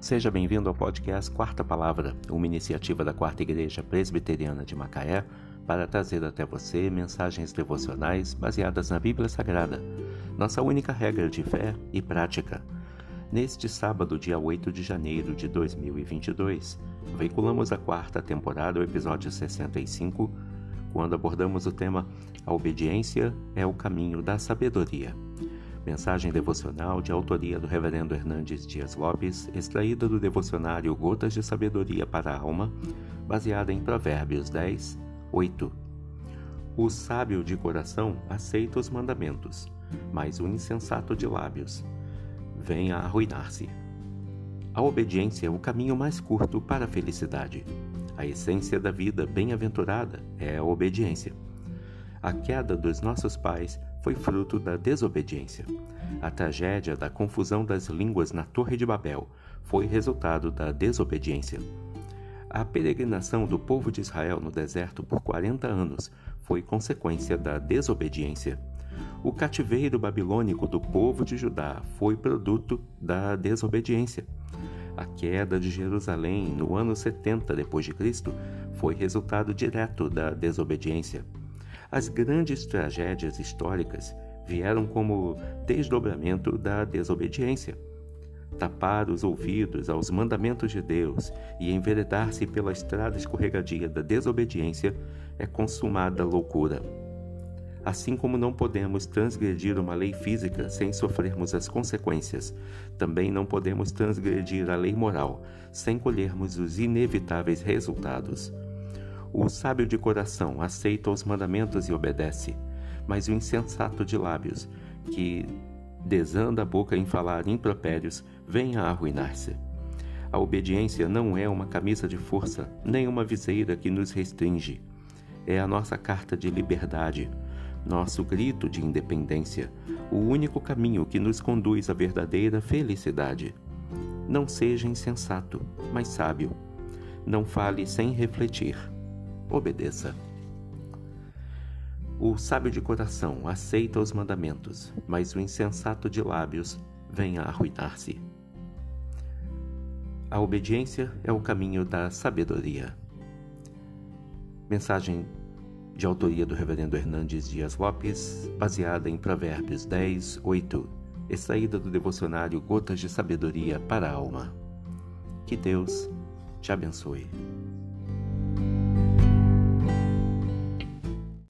Seja bem-vindo ao podcast Quarta Palavra, uma iniciativa da Quarta Igreja Presbiteriana de Macaé para trazer até você mensagens devocionais baseadas na Bíblia Sagrada, nossa única regra de fé e prática. Neste sábado, dia 8 de janeiro de 2022, veiculamos a quarta temporada, o episódio 65, quando abordamos o tema A obediência é o caminho da sabedoria. Mensagem devocional de autoria do Reverendo Hernandes Dias Lopes, extraída do devocionário Gotas de Sabedoria para a Alma, baseada em Provérbios 10, 8. O sábio de coração aceita os mandamentos, mas o insensato de lábios vem a arruinar-se. A obediência é o caminho mais curto para a felicidade. A essência da vida bem-aventurada é a obediência. A queda dos nossos pais foi fruto da desobediência. A tragédia da confusão das línguas na Torre de Babel foi resultado da desobediência. A peregrinação do povo de Israel no deserto por 40 anos foi consequência da desobediência. O cativeiro babilônico do povo de Judá foi produto da desobediência. A queda de Jerusalém no ano 70 d.C. foi resultado direto da desobediência. As grandes tragédias históricas vieram como desdobramento da desobediência. Tapar os ouvidos aos mandamentos de Deus e enveredar-se pela estrada escorregadia da desobediência é consumada loucura. Assim como não podemos transgredir uma lei física sem sofrermos as consequências, também não podemos transgredir a lei moral sem colhermos os inevitáveis resultados. O sábio de coração aceita os mandamentos e obedece, mas o insensato de lábios, que desanda a boca em falar impropérios, vem a arruinar-se. A obediência não é uma camisa de força, nem uma viseira que nos restringe. É a nossa carta de liberdade, nosso grito de independência, o único caminho que nos conduz à verdadeira felicidade. Não seja insensato, mas sábio. Não fale sem refletir obedeça. O sábio de coração aceita os mandamentos, mas o insensato de lábios vem a arruinar-se. A obediência é o caminho da sabedoria. Mensagem de autoria do Reverendo Hernandes Dias Lopes, baseada em Provérbios 10, 8, extraída do devocionário Gotas de Sabedoria para a Alma. Que Deus te abençoe.